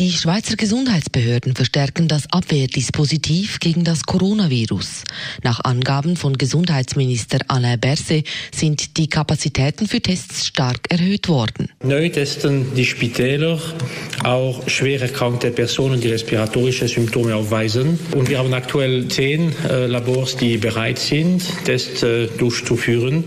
Die Schweizer Gesundheitsbehörden verstärken das Abwehrdispositiv gegen das Coronavirus. Nach Angaben von Gesundheitsminister Alain Berset sind die Kapazitäten für Tests stark erhöht worden. Neu testen die Spitäler auch schwer erkrankte Personen, die respiratorische Symptome aufweisen. Und wir haben aktuell zehn äh, Labors, die bereit sind, Tests äh, durchzuführen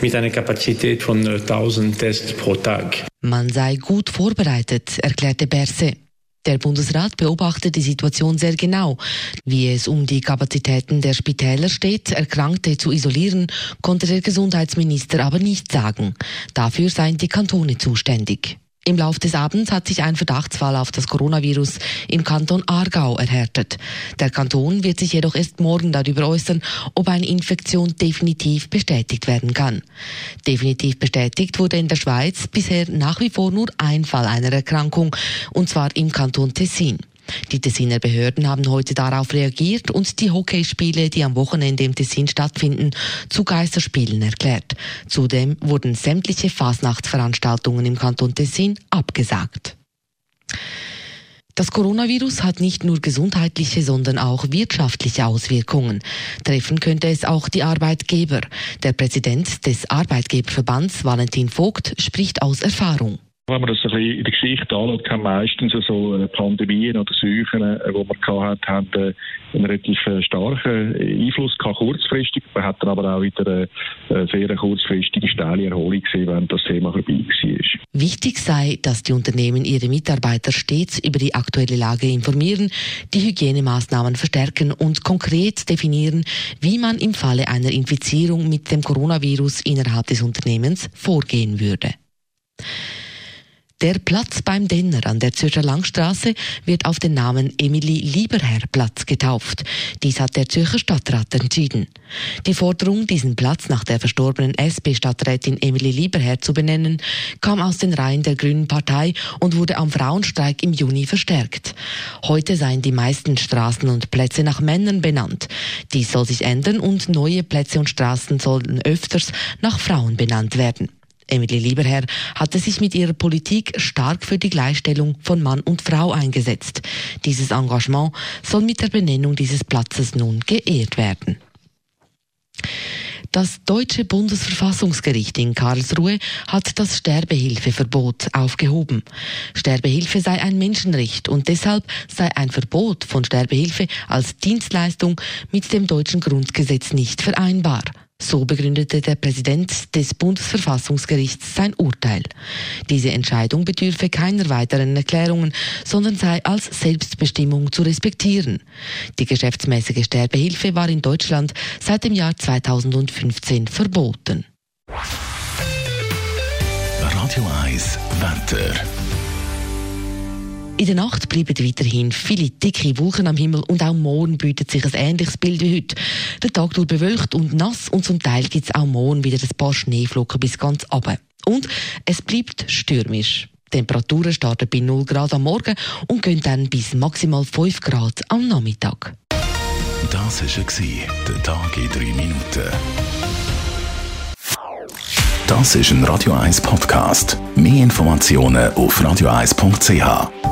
mit einer Kapazität von äh, 1000 Tests pro Tag. Man sei gut vorbereitet, erklärte Berset. Der Bundesrat beobachtet die Situation sehr genau. Wie es um die Kapazitäten der Spitäler steht, Erkrankte zu isolieren, konnte der Gesundheitsminister aber nicht sagen. Dafür seien die Kantone zuständig. Im Laufe des Abends hat sich ein Verdachtsfall auf das Coronavirus im Kanton Aargau erhärtet. Der Kanton wird sich jedoch erst morgen darüber äußern, ob eine Infektion definitiv bestätigt werden kann. Definitiv bestätigt wurde in der Schweiz bisher nach wie vor nur ein Fall einer Erkrankung, und zwar im Kanton Tessin. Die Tessiner Behörden haben heute darauf reagiert und die Hockeyspiele, die am Wochenende im Tessin stattfinden, zu Geisterspielen erklärt. Zudem wurden sämtliche Fasnachtsveranstaltungen im Kanton Tessin abgesagt. Das Coronavirus hat nicht nur gesundheitliche, sondern auch wirtschaftliche Auswirkungen. Treffen könnte es auch die Arbeitgeber. Der Präsident des Arbeitgeberverbands, Valentin Vogt, spricht aus Erfahrung. Wenn man das ein bisschen in der Geschichte anschaut, haben meistens so äh, Pandemien oder Seuchen, die äh, man gehabt hat, haben äh, einen relativ starken Einfluss gehabt, kurzfristig. Man hat dann aber auch wieder eine sehr kurzfristige steile Erholung gesehen, wenn das Thema vorbei war. Wichtig sei, dass die Unternehmen ihre Mitarbeiter stets über die aktuelle Lage informieren, die Hygienemaßnahmen verstärken und konkret definieren, wie man im Falle einer Infizierung mit dem Coronavirus innerhalb des Unternehmens vorgehen würde. Der Platz beim Denner an der Zürcher Langstraße wird auf den Namen Emily Lieberherr Platz getauft. Dies hat der Zürcher Stadtrat entschieden. Die Forderung, diesen Platz nach der verstorbenen SP-Stadträtin Emily Lieberherr zu benennen, kam aus den Reihen der Grünen Partei und wurde am Frauenstreik im Juni verstärkt. Heute seien die meisten Straßen und Plätze nach Männern benannt. Dies soll sich ändern und neue Plätze und Straßen sollen öfters nach Frauen benannt werden. Emily Lieberherr hatte sich mit ihrer Politik stark für die Gleichstellung von Mann und Frau eingesetzt. Dieses Engagement soll mit der Benennung dieses Platzes nun geehrt werden. Das deutsche Bundesverfassungsgericht in Karlsruhe hat das Sterbehilfeverbot aufgehoben. Sterbehilfe sei ein Menschenrecht und deshalb sei ein Verbot von Sterbehilfe als Dienstleistung mit dem deutschen Grundgesetz nicht vereinbar. So begründete der Präsident des Bundesverfassungsgerichts sein Urteil. Diese Entscheidung bedürfe keiner weiteren Erklärungen, sondern sei als Selbstbestimmung zu respektieren. Die geschäftsmäßige Sterbehilfe war in Deutschland seit dem Jahr 2015 verboten. Radio 1 Wetter. In der Nacht bleiben weiterhin viele dicke Wolken am Himmel und auch morgen bietet sich ein ähnliches Bild wie heute. Der Tag wird bewölkt und nass und zum Teil gibt es auch morgen wieder ein paar Schneeflocken bis ganz runter. Und es bleibt stürmisch. Die Temperaturen starten bei 0 Grad am Morgen und gehen dann bis maximal 5 Grad am Nachmittag. Das war der Tag in 3 Minuten. Das ist ein Radio 1 Podcast. Mehr Informationen auf radio1.ch.